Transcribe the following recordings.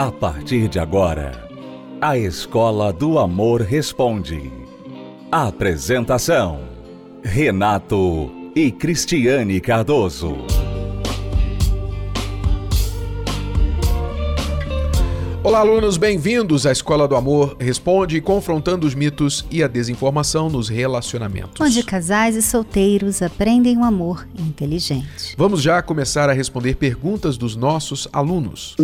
A partir de agora, a Escola do Amor Responde. Apresentação: Renato e Cristiane Cardoso. Olá, alunos, bem-vindos à Escola do Amor Responde, confrontando os mitos e a desinformação nos relacionamentos. Onde casais e solteiros aprendem o um amor inteligente. Vamos já começar a responder perguntas dos nossos alunos.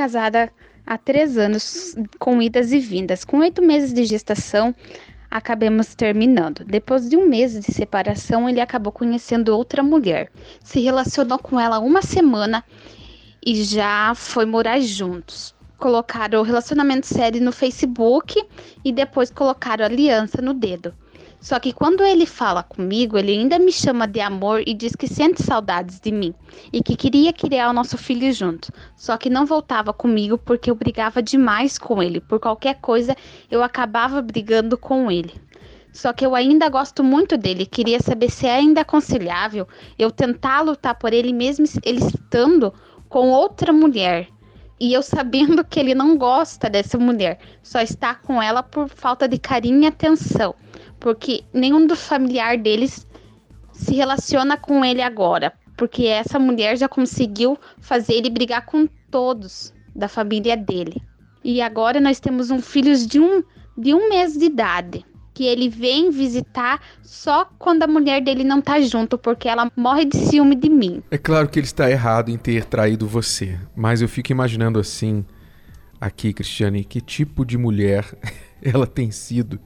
Casada há três anos, com idas e vindas. Com oito meses de gestação, acabamos terminando. Depois de um mês de separação, ele acabou conhecendo outra mulher. Se relacionou com ela uma semana e já foi morar juntos. Colocaram o relacionamento sério no Facebook e depois colocaram aliança no dedo. Só que quando ele fala comigo, ele ainda me chama de amor e diz que sente saudades de mim e que queria criar o nosso filho junto. Só que não voltava comigo porque eu brigava demais com ele. Por qualquer coisa, eu acabava brigando com ele. Só que eu ainda gosto muito dele. Queria saber se é ainda aconselhável eu tentar lutar por ele mesmo ele estando com outra mulher. E eu sabendo que ele não gosta dessa mulher, só está com ela por falta de carinho e atenção, porque nenhum dos familiar deles se relaciona com ele agora, porque essa mulher já conseguiu fazer ele brigar com todos da família dele. E agora nós temos um filho de um, de um mês de idade que ele vem visitar só quando a mulher dele não tá junto, porque ela morre de ciúme de mim. É claro que ele está errado em ter traído você, mas eu fico imaginando assim, aqui, Cristiane, que tipo de mulher ela tem sido,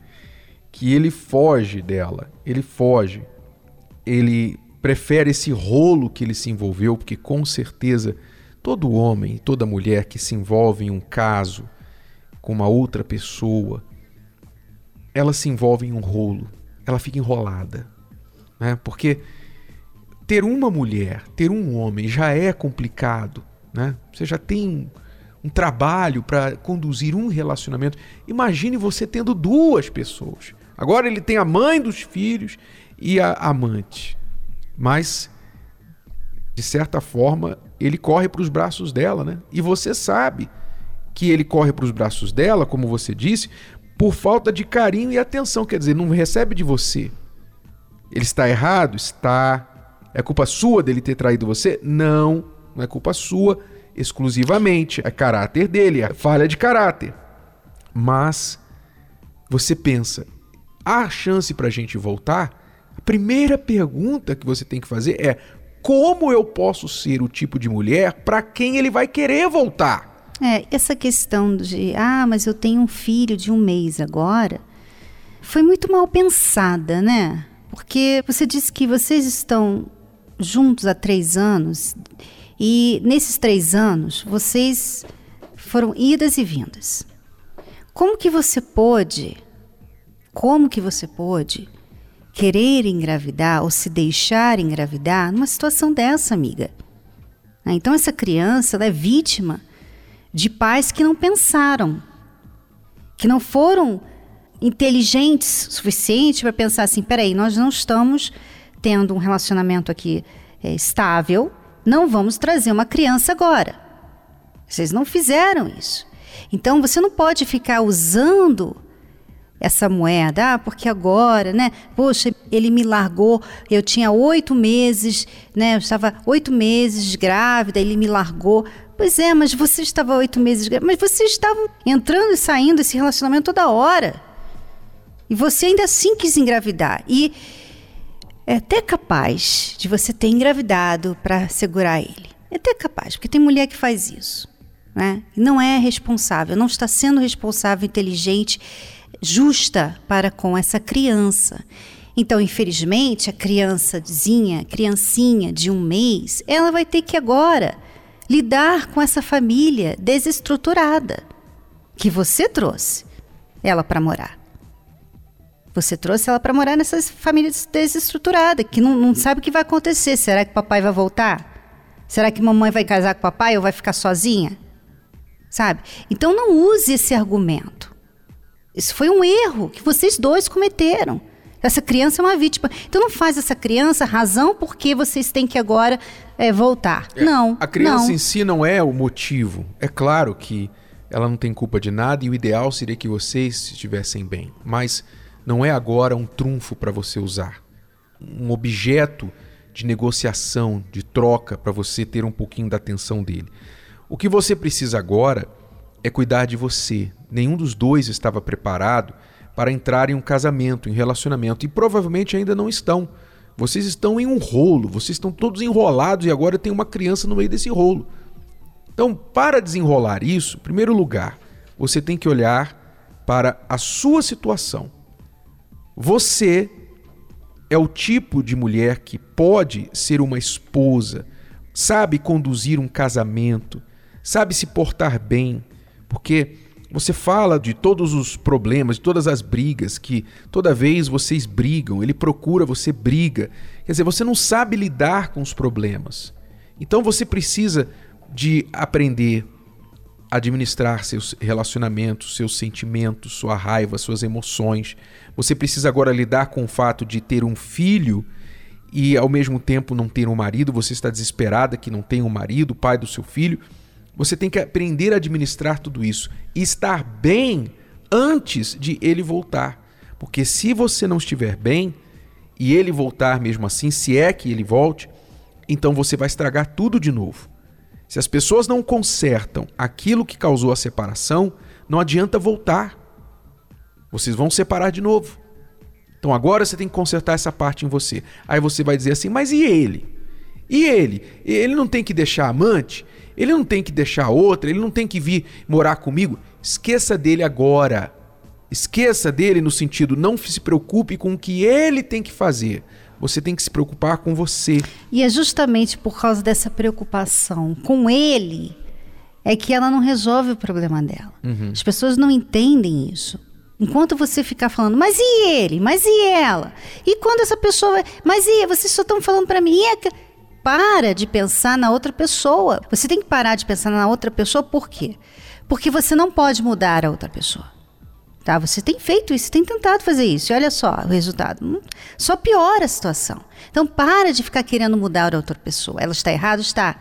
que ele foge dela, ele foge, ele prefere esse rolo que ele se envolveu, porque com certeza todo homem, toda mulher que se envolve em um caso com uma outra pessoa, ela se envolve em um rolo, ela fica enrolada. Né? Porque ter uma mulher, ter um homem já é complicado. Né? Você já tem um trabalho para conduzir um relacionamento. Imagine você tendo duas pessoas. Agora ele tem a mãe dos filhos e a amante. Mas, de certa forma, ele corre para os braços dela, né? E você sabe que ele corre para os braços dela, como você disse, por falta de carinho e atenção. Quer dizer, não recebe de você. Ele está errado? Está. É culpa sua dele ter traído você? Não, não é culpa sua exclusivamente. É caráter dele, é falha de caráter. Mas você pensa, há chance para a gente voltar? A primeira pergunta que você tem que fazer é: como eu posso ser o tipo de mulher para quem ele vai querer voltar? É, essa questão de, ah, mas eu tenho um filho de um mês agora, foi muito mal pensada, né? Porque você disse que vocês estão juntos há três anos e nesses três anos vocês foram idas e vindas. Como que você pôde, como que você pôde querer engravidar ou se deixar engravidar numa situação dessa, amiga? Então essa criança é vítima de pais que não pensaram, que não foram inteligentes o suficiente para pensar assim: peraí, nós não estamos tendo um relacionamento aqui é, estável, não vamos trazer uma criança agora. Vocês não fizeram isso. Então você não pode ficar usando essa moeda, ah, porque agora, né? Poxa, ele me largou, eu tinha oito meses, né? Eu estava oito meses grávida, ele me largou. Pois é, mas você estava oito meses. Mas vocês estavam entrando e saindo desse relacionamento toda hora. E você ainda assim quis engravidar. E é até capaz de você ter engravidado para segurar ele. É até capaz, porque tem mulher que faz isso. Né? Não é responsável, não está sendo responsável, inteligente, justa para com essa criança. Então, infelizmente, a criançazinha, criancinha de um mês, ela vai ter que agora lidar com essa família desestruturada que você trouxe ela para morar. Você trouxe ela para morar nessa família desestruturada, que não, não sabe o que vai acontecer. Será que papai vai voltar? Será que mamãe vai casar com papai ou vai ficar sozinha? Sabe? Então não use esse argumento. Isso foi um erro que vocês dois cometeram. Essa criança é uma vítima. Então não faz essa criança razão porque vocês têm que agora é, voltar. É, não. A criança não. em si não é o motivo. É claro que ela não tem culpa de nada e o ideal seria que vocês estivessem bem. Mas não é agora um trunfo para você usar. Um objeto de negociação, de troca, para você ter um pouquinho da atenção dele. O que você precisa agora é cuidar de você. Nenhum dos dois estava preparado para entrar em um casamento, em relacionamento, e provavelmente ainda não estão. Vocês estão em um rolo, vocês estão todos enrolados e agora tem uma criança no meio desse rolo. Então, para desenrolar isso, em primeiro lugar, você tem que olhar para a sua situação. Você é o tipo de mulher que pode ser uma esposa, sabe conduzir um casamento, sabe se portar bem, porque você fala de todos os problemas, de todas as brigas, que toda vez vocês brigam, ele procura, você briga. Quer dizer, você não sabe lidar com os problemas. Então você precisa de aprender a administrar seus relacionamentos, seus sentimentos, sua raiva, suas emoções. Você precisa agora lidar com o fato de ter um filho e ao mesmo tempo não ter um marido, você está desesperada que não tem um marido, pai do seu filho. Você tem que aprender a administrar tudo isso e estar bem antes de ele voltar. Porque se você não estiver bem e ele voltar mesmo assim, se é que ele volte, então você vai estragar tudo de novo. Se as pessoas não consertam aquilo que causou a separação, não adianta voltar. Vocês vão separar de novo. Então agora você tem que consertar essa parte em você. Aí você vai dizer assim: mas e ele? E ele? Ele não tem que deixar amante? Ele não tem que deixar outra? Ele não tem que vir morar comigo? Esqueça dele agora. Esqueça dele no sentido, não se preocupe com o que ele tem que fazer. Você tem que se preocupar com você. E é justamente por causa dessa preocupação com ele é que ela não resolve o problema dela. Uhum. As pessoas não entendem isso. Enquanto você ficar falando, mas e ele? Mas e ela? E quando essa pessoa vai. Mas e vocês só estão falando para mim? E é para de pensar na outra pessoa. Você tem que parar de pensar na outra pessoa por quê? Porque você não pode mudar a outra pessoa. Tá? Você tem feito isso, tem tentado fazer isso. E olha só o resultado. Hum, só piora a situação. Então para de ficar querendo mudar a outra pessoa. Ela está errada? Está.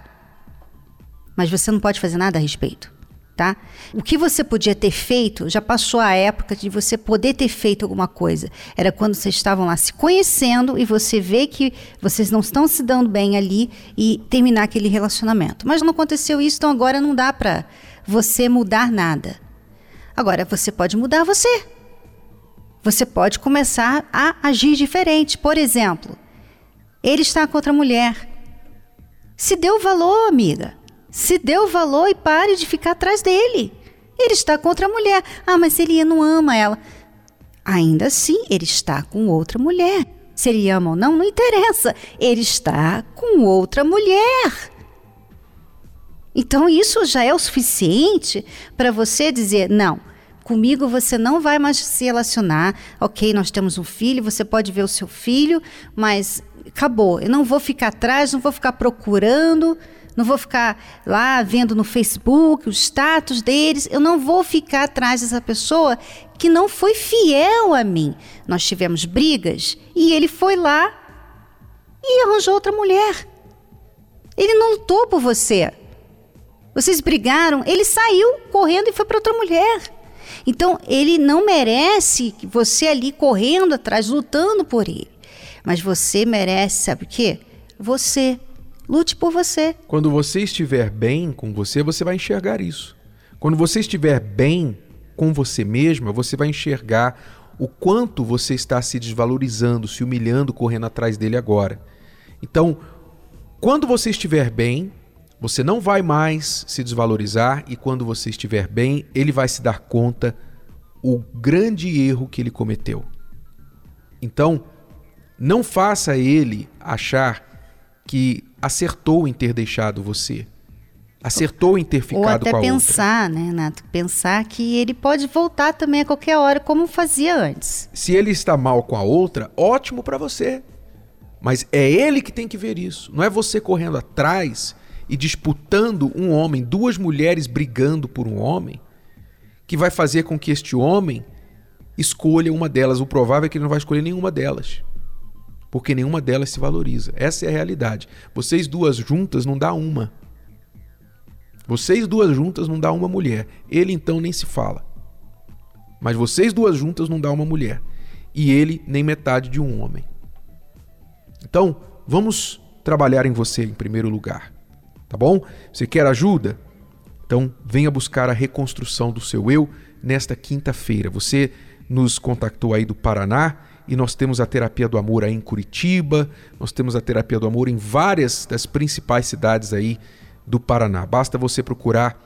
Mas você não pode fazer nada a respeito tá? O que você podia ter feito, já passou a época de você poder ter feito alguma coisa. Era quando vocês estavam lá se conhecendo e você vê que vocês não estão se dando bem ali e terminar aquele relacionamento. Mas não aconteceu isso, então agora não dá para você mudar nada. Agora você pode mudar você. Você pode começar a agir diferente. Por exemplo, ele está com outra mulher. Se deu valor, amiga. Se dê o valor e pare de ficar atrás dele. Ele está contra a mulher. Ah, mas ele não ama ela. Ainda assim, ele está com outra mulher. Se ele ama ou não, não interessa. Ele está com outra mulher. Então, isso já é o suficiente para você dizer: não, comigo você não vai mais se relacionar. Ok, nós temos um filho, você pode ver o seu filho, mas acabou. Eu não vou ficar atrás, não vou ficar procurando. Não vou ficar lá vendo no Facebook os status deles. Eu não vou ficar atrás dessa pessoa que não foi fiel a mim. Nós tivemos brigas e ele foi lá e arranjou outra mulher. Ele não lutou por você. Vocês brigaram, ele saiu correndo e foi para outra mulher. Então, ele não merece você ali correndo atrás, lutando por ele. Mas você merece, sabe o quê? Você Lute por você. Quando você estiver bem com você, você vai enxergar isso. Quando você estiver bem com você mesma, você vai enxergar o quanto você está se desvalorizando, se humilhando, correndo atrás dele agora. Então, quando você estiver bem, você não vai mais se desvalorizar e quando você estiver bem, ele vai se dar conta o grande erro que ele cometeu. Então, não faça ele achar que acertou em ter deixado você. Acertou em ter ficado Ou até com a pensar, outra. né, Nato? Pensar que ele pode voltar também a qualquer hora, como fazia antes. Se ele está mal com a outra, ótimo para você. Mas é ele que tem que ver isso. Não é você correndo atrás e disputando um homem, duas mulheres brigando por um homem, que vai fazer com que este homem escolha uma delas. O provável é que ele não vai escolher nenhuma delas. Porque nenhuma delas se valoriza. Essa é a realidade. Vocês duas juntas não dá uma. Vocês duas juntas não dá uma mulher. Ele então nem se fala. Mas vocês duas juntas não dá uma mulher. E ele nem metade de um homem. Então, vamos trabalhar em você em primeiro lugar. Tá bom? Você quer ajuda? Então, venha buscar a reconstrução do seu eu nesta quinta-feira. Você nos contactou aí do Paraná e nós temos a terapia do amor aí em Curitiba, nós temos a terapia do amor em várias das principais cidades aí do Paraná. Basta você procurar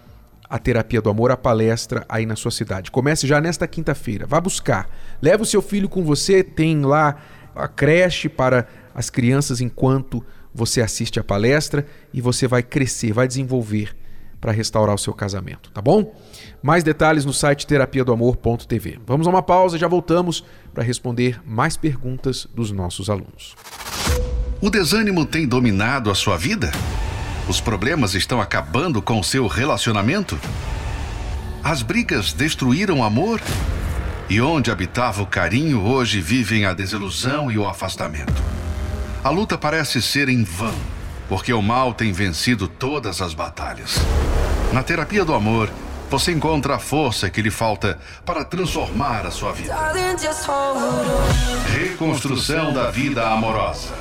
a terapia do amor, a palestra aí na sua cidade. Comece já nesta quinta-feira. Vá buscar. Leve o seu filho com você, tem lá a creche para as crianças enquanto você assiste a palestra e você vai crescer, vai desenvolver para restaurar o seu casamento, tá bom? Mais detalhes no site terapia do amor.tv. Vamos a uma pausa, já voltamos para responder mais perguntas dos nossos alunos. O desânimo tem dominado a sua vida? Os problemas estão acabando com o seu relacionamento? As brigas destruíram o amor? E onde habitava o carinho, hoje vivem a desilusão e o afastamento. A luta parece ser em vão, porque o mal tem vencido todas as batalhas. Na terapia do amor, você encontra a força que lhe falta para transformar a sua vida. Reconstrução da vida amorosa.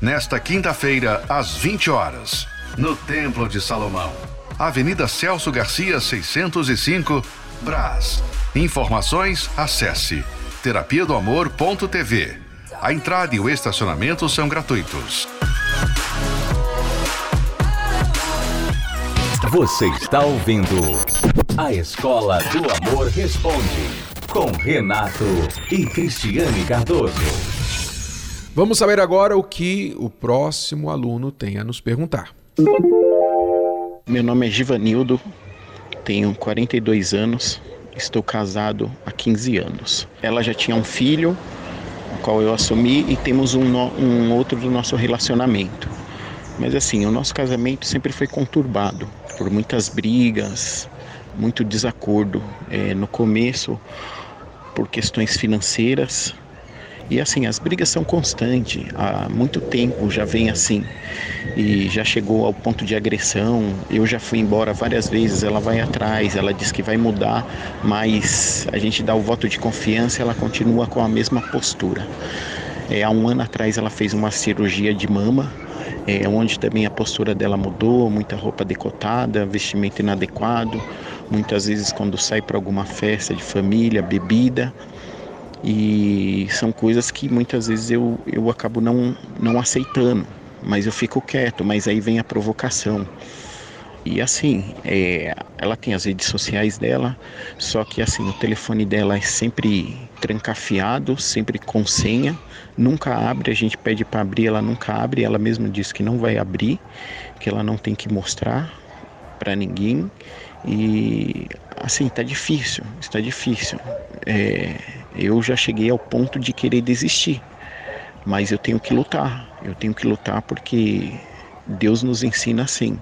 Nesta quinta-feira, às 20 horas no Templo de Salomão. Avenida Celso Garcia, 605, Brás. Informações, acesse terapia do amor.tv. A entrada e o estacionamento são gratuitos. Você está ouvindo A Escola do Amor Responde, com Renato e Cristiane Cardoso. Vamos saber agora o que o próximo aluno tem a nos perguntar. Meu nome é Givanildo, tenho 42 anos, estou casado há 15 anos. Ela já tinha um filho, o qual eu assumi, e temos um, um outro do nosso relacionamento. Mas assim, o nosso casamento sempre foi conturbado por muitas brigas, muito desacordo. É, no começo, por questões financeiras, e assim, as brigas são constantes, há muito tempo já vem assim, e já chegou ao ponto de agressão. Eu já fui embora várias vezes, ela vai atrás, ela diz que vai mudar, mas a gente dá o voto de confiança, ela continua com a mesma postura. É, há um ano atrás ela fez uma cirurgia de mama, é, onde também a postura dela mudou, muita roupa decotada, vestimento inadequado, muitas vezes quando sai para alguma festa de família, bebida. E são coisas que muitas vezes eu, eu acabo não, não aceitando, mas eu fico quieto, mas aí vem a provocação. E assim, é, ela tem as redes sociais dela, só que assim, o telefone dela é sempre trancafiado, sempre com senha, nunca abre, a gente pede para abrir, ela nunca abre, ela mesma diz que não vai abrir, que ela não tem que mostrar para ninguém. E assim, tá difícil, está difícil. É, eu já cheguei ao ponto de querer desistir, mas eu tenho que lutar. Eu tenho que lutar porque Deus nos ensina assim.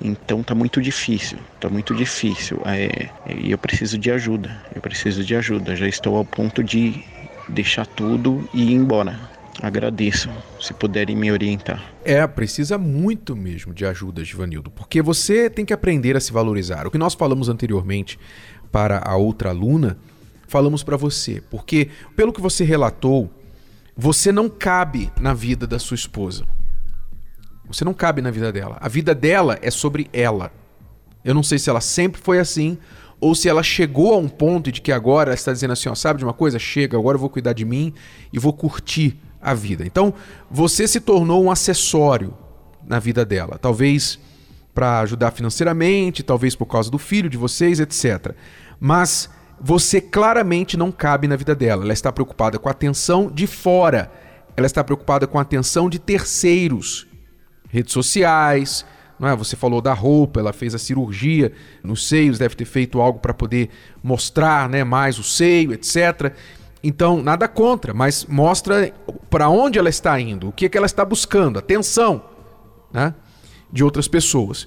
Então tá muito difícil, tá muito difícil. É, e eu preciso de ajuda. Eu preciso de ajuda. Já estou ao ponto de deixar tudo e ir embora. Agradeço se puderem me orientar. É, precisa muito mesmo de ajuda, Givanildo, porque você tem que aprender a se valorizar. O que nós falamos anteriormente para a outra aluna, falamos para você, porque pelo que você relatou, você não cabe na vida da sua esposa. Você não cabe na vida dela. A vida dela é sobre ela. Eu não sei se ela sempre foi assim ou se ela chegou a um ponto de que agora ela está dizendo assim, ó, sabe de uma coisa? Chega, agora eu vou cuidar de mim e vou curtir a vida. Então, você se tornou um acessório na vida dela, talvez para ajudar financeiramente, talvez por causa do filho de vocês, etc. Mas você claramente não cabe na vida dela. Ela está preocupada com a atenção de fora. Ela está preocupada com a atenção de terceiros, redes sociais, é? Você falou da roupa, ela fez a cirurgia nos seios, deve ter feito algo para poder mostrar, né, mais o seio, etc. Então, nada contra, mas mostra para onde ela está indo, o que, é que ela está buscando, atenção né, de outras pessoas.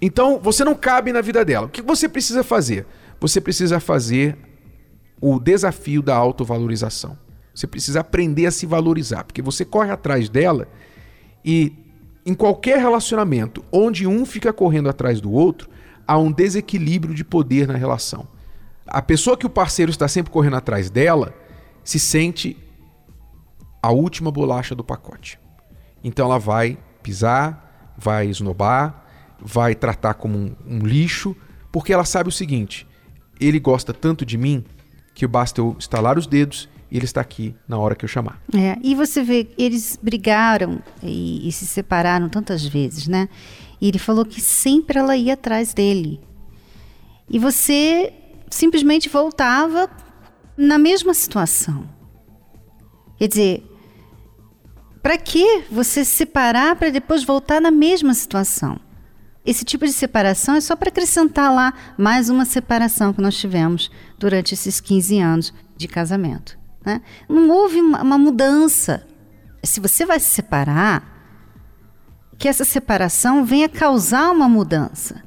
Então, você não cabe na vida dela. O que você precisa fazer? Você precisa fazer o desafio da autovalorização. Você precisa aprender a se valorizar, porque você corre atrás dela e em qualquer relacionamento onde um fica correndo atrás do outro, há um desequilíbrio de poder na relação. A pessoa que o parceiro está sempre correndo atrás dela se sente a última bolacha do pacote. Então ela vai pisar, vai esnobar, vai tratar como um, um lixo, porque ela sabe o seguinte: ele gosta tanto de mim que basta eu estalar os dedos e ele está aqui na hora que eu chamar. É, e você vê, eles brigaram e, e, se separaram tantas vezes, né? E ele falou que sempre ela ia atrás dele. E você simplesmente voltava na mesma situação. Quer dizer, para que você se separar para depois voltar na mesma situação? Esse tipo de separação é só para acrescentar lá mais uma separação que nós tivemos durante esses 15 anos de casamento. Né? Não houve uma, uma mudança. Se você vai se separar, que essa separação venha causar uma mudança.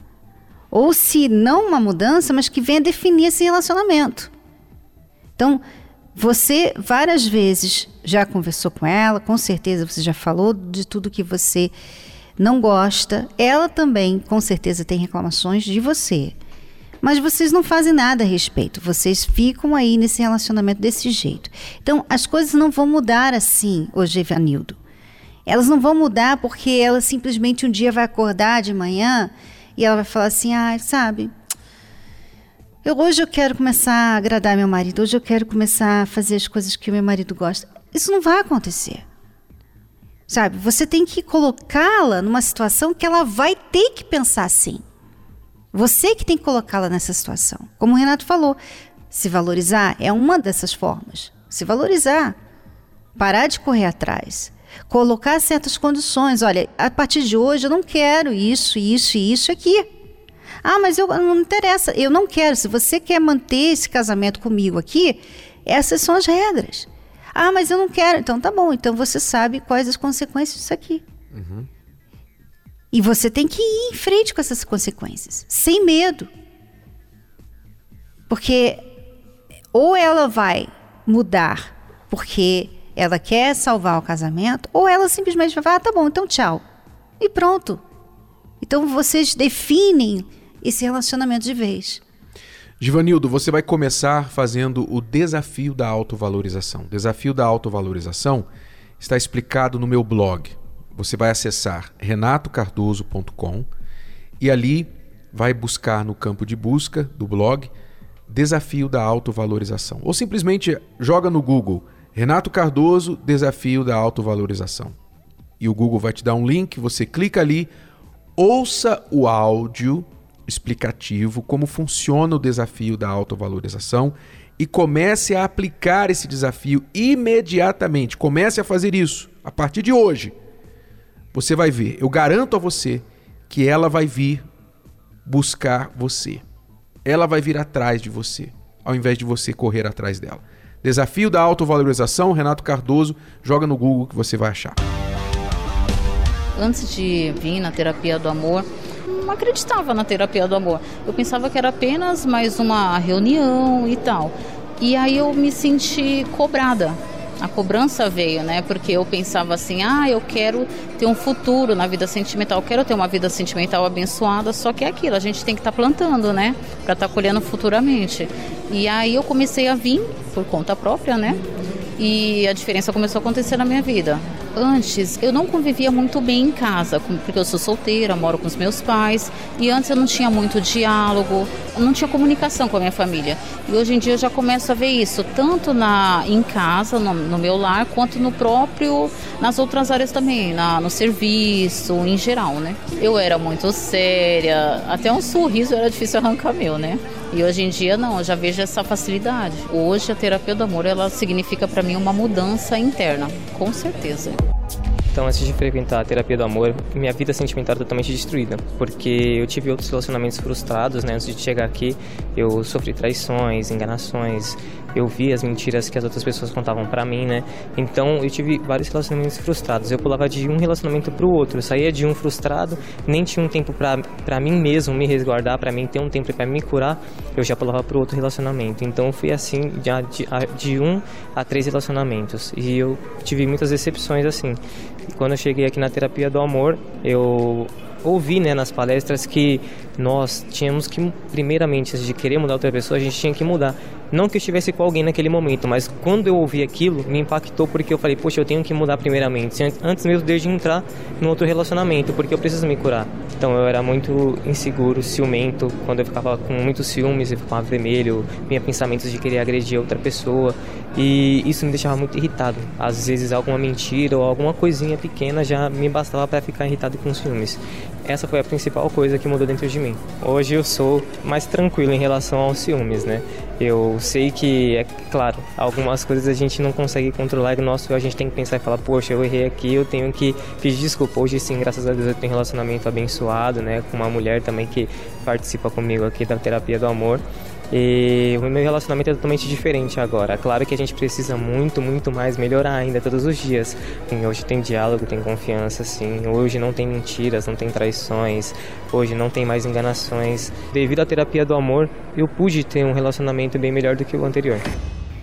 Ou se não uma mudança, mas que venha definir esse relacionamento. Então, você várias vezes já conversou com ela, com certeza você já falou de tudo que você não gosta. Ela também, com certeza, tem reclamações de você. Mas vocês não fazem nada a respeito. Vocês ficam aí nesse relacionamento desse jeito. Então, as coisas não vão mudar assim, hoje, Evanildo. Elas não vão mudar porque ela simplesmente um dia vai acordar de manhã e ela vai falar assim: ah, sabe, eu, hoje eu quero começar a agradar meu marido, hoje eu quero começar a fazer as coisas que meu marido gosta. Isso não vai acontecer. Sabe? Você tem que colocá-la numa situação que ela vai ter que pensar assim. Você que tem que colocá-la nessa situação. Como o Renato falou, se valorizar é uma dessas formas. Se valorizar. Parar de correr atrás. Colocar certas condições. Olha, a partir de hoje eu não quero isso, isso e isso aqui. Ah, mas eu não interessa, eu não quero. Se você quer manter esse casamento comigo aqui, essas são as regras. Ah, mas eu não quero. Então tá bom. Então você sabe quais as consequências disso aqui. Uhum. E você tem que ir em frente com essas consequências, sem medo. Porque ou ela vai mudar porque ela quer salvar o casamento, ou ela simplesmente vai falar: ah, tá bom, então tchau. E pronto. Então vocês definem esse relacionamento de vez. Givanildo, você vai começar fazendo o desafio da autovalorização. O desafio da autovalorização está explicado no meu blog. Você vai acessar renatocardoso.com e ali vai buscar no campo de busca do blog Desafio da Autovalorização. Ou simplesmente joga no Google Renato Cardoso, Desafio da Autovalorização. E o Google vai te dar um link, você clica ali, ouça o áudio explicativo como funciona o desafio da autovalorização e comece a aplicar esse desafio imediatamente. Comece a fazer isso a partir de hoje. Você vai ver, eu garanto a você que ela vai vir buscar você. Ela vai vir atrás de você, ao invés de você correr atrás dela. Desafio da autovalorização, Renato Cardoso, joga no Google que você vai achar. Antes de vir na terapia do amor, não acreditava na terapia do amor. Eu pensava que era apenas mais uma reunião e tal. E aí eu me senti cobrada. A cobrança veio, né? Porque eu pensava assim: ah, eu quero ter um futuro na vida sentimental, eu quero ter uma vida sentimental abençoada, só que é aquilo, a gente tem que estar tá plantando, né? Para estar tá colhendo futuramente. E aí eu comecei a vir por conta própria, né? E a diferença começou a acontecer na minha vida. Antes, eu não convivia muito bem em casa, porque eu sou solteira, moro com os meus pais, e antes eu não tinha muito diálogo, não tinha comunicação com a minha família. E hoje em dia eu já começo a ver isso, tanto na, em casa, no, no meu lar, quanto no próprio, nas outras áreas também, na, no serviço, em geral, né? Eu era muito séria, até um sorriso era difícil arrancar meu, né? E hoje em dia não, eu já vejo essa facilidade. Hoje a terapia do amor ela significa para mim uma mudança interna, com certeza. Então, antes de frequentar a terapia do amor, minha vida sentimental era totalmente destruída, porque eu tive outros relacionamentos frustrados, né? Antes de chegar aqui, eu sofri traições, enganações, eu vi as mentiras que as outras pessoas contavam para mim, né? Então eu tive vários relacionamentos frustrados. Eu pulava de um relacionamento pro outro, eu saía de um frustrado, nem tinha um tempo para mim mesmo me resguardar, para mim ter um tempo para me curar, eu já pulava pro outro relacionamento. Então fui assim de, de, um a três relacionamentos e eu tive muitas decepções assim. Quando eu cheguei aqui na terapia do amor, eu ouvi né, nas palestras que nós tínhamos que, primeiramente, antes de querer mudar outra pessoa, a gente tinha que mudar. Não que eu estivesse com alguém naquele momento, mas quando eu ouvi aquilo, me impactou porque eu falei, poxa, eu tenho que mudar primeiramente, antes mesmo de entrar no outro relacionamento, porque eu preciso me curar. Então eu era muito inseguro, ciumento, quando eu ficava com muitos ciúmes, eu ficava vermelho, vinha pensamentos de querer agredir outra pessoa, e isso me deixava muito irritado. Às vezes alguma mentira ou alguma coisinha pequena já me bastava para ficar irritado com ciúmes. Essa foi a principal coisa que mudou dentro de mim. Hoje eu sou mais tranquilo em relação aos ciúmes, né? Eu sei que, é claro, algumas coisas a gente não consegue controlar e nosso a gente tem que pensar e falar, poxa, eu errei aqui, eu tenho que pedir desculpa. Hoje sim, graças a Deus eu tenho um relacionamento abençoado, né? Com uma mulher também que participa comigo aqui da terapia do amor. E o meu relacionamento é totalmente diferente agora. Claro que a gente precisa muito, muito mais melhorar ainda todos os dias. Hoje tem diálogo, tem confiança, sim. Hoje não tem mentiras, não tem traições. Hoje não tem mais enganações. Devido à terapia do amor, eu pude ter um relacionamento bem melhor do que o anterior.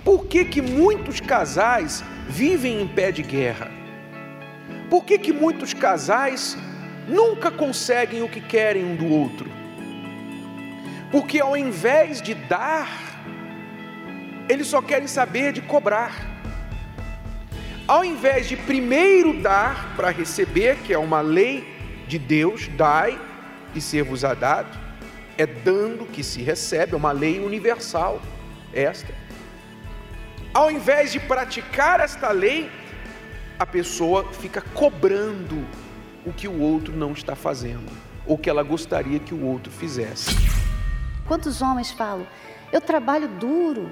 Por que, que muitos casais vivem em pé de guerra? Por que, que muitos casais nunca conseguem o que querem um do outro? Porque ao invés de dar, eles só querem saber de cobrar. Ao invés de primeiro dar para receber, que é uma lei de Deus, dai e ser-vos-á dado, é dando que se recebe, é uma lei universal esta. Ao invés de praticar esta lei, a pessoa fica cobrando o que o outro não está fazendo, ou que ela gostaria que o outro fizesse. Quantos homens falam? Eu trabalho duro.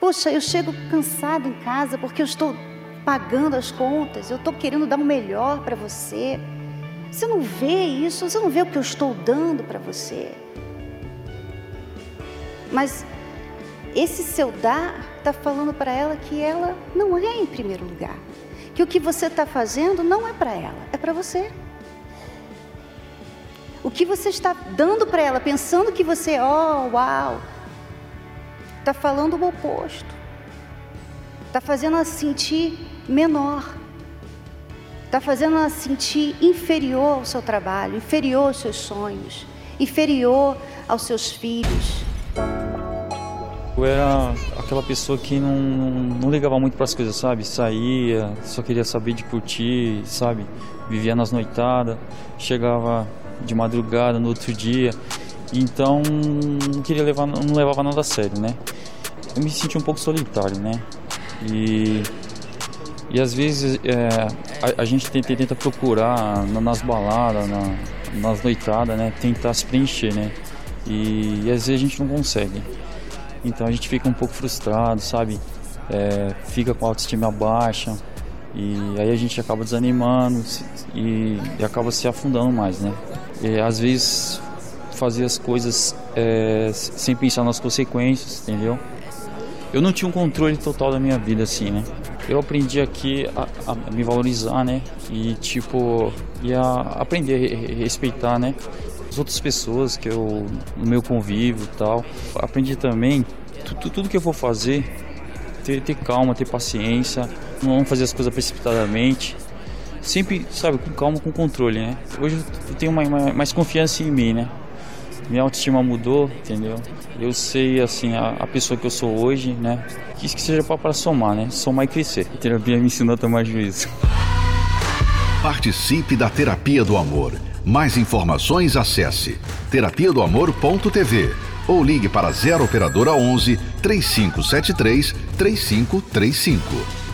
Poxa, eu chego cansado em casa porque eu estou pagando as contas, eu estou querendo dar o melhor para você. Você não vê isso, você não vê o que eu estou dando para você. Mas esse seu dar está falando para ela que ela não é em primeiro lugar. Que o que você está fazendo não é para ela, é para você. O que você está dando para ela, pensando que você, oh, uau, está falando o oposto. Está fazendo ela sentir menor. Está fazendo ela sentir inferior ao seu trabalho, inferior aos seus sonhos, inferior aos seus filhos. Eu era aquela pessoa que não, não ligava muito para as coisas, sabe? Saía, só queria saber de curtir, sabe? Vivia nas noitadas, chegava de madrugada no outro dia. Então não queria levar, não levava nada a sério, né? Eu me senti um pouco solitário, né? E, e às vezes é, a, a, gente tenta, tenta procurar nas baladas, na, nas noitadas, né? Tentar se preencher, né? E, e, às vezes a gente não consegue. Então a gente fica um pouco frustrado, sabe? É, fica com a autoestima baixa. E aí a gente acaba desanimando e, e acaba se afundando mais, né? E, às vezes fazer as coisas é, sem pensar nas consequências, entendeu? Eu não tinha um controle total da minha vida assim, né? Eu aprendi aqui a, a me valorizar, né? E tipo, e a aprender a respeitar, né? As outras pessoas que eu no meu convívio e tal. Aprendi também tudo, tudo que eu vou fazer ter, ter calma, ter paciência, não fazer as coisas precipitadamente. Sempre, sabe, com calma, com controle, né? Hoje eu tenho mais, mais, mais confiança em mim, né? Minha autoestima mudou, entendeu? Eu sei, assim, a, a pessoa que eu sou hoje, né? Quis que seja para somar, né? Somar e crescer. A terapia me ensinou a tomar juízo. Participe da Terapia do Amor. Mais informações acesse terapia do amor.tv ou ligue para 0 operadora 11 3573 3535.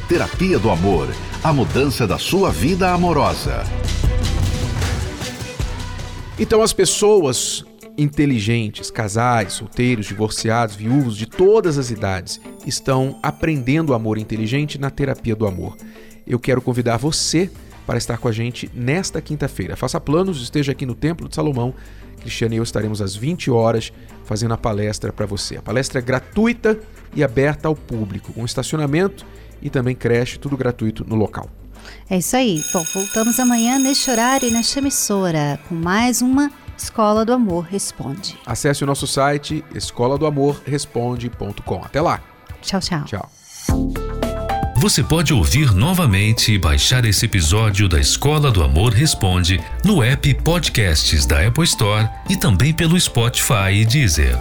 Terapia do Amor, a mudança da sua vida amorosa. Então as pessoas inteligentes, casais, solteiros, divorciados, viúvos de todas as idades estão aprendendo o amor inteligente na terapia do amor. Eu quero convidar você para estar com a gente nesta quinta-feira. Faça planos, esteja aqui no Templo de Salomão Cristiane e eu estaremos às 20 horas fazendo a palestra para você. A palestra é gratuita, e aberta ao público, com estacionamento e também creche, tudo gratuito no local. É isso aí. Bom, voltamos amanhã neste horário e nesta emissora com mais uma Escola do Amor Responde. Acesse o nosso site escola do amor responde.com. Até lá. Tchau, tchau. Tchau. Você pode ouvir novamente e baixar esse episódio da Escola do Amor Responde no app Podcasts da Apple Store e também pelo Spotify e Deezer.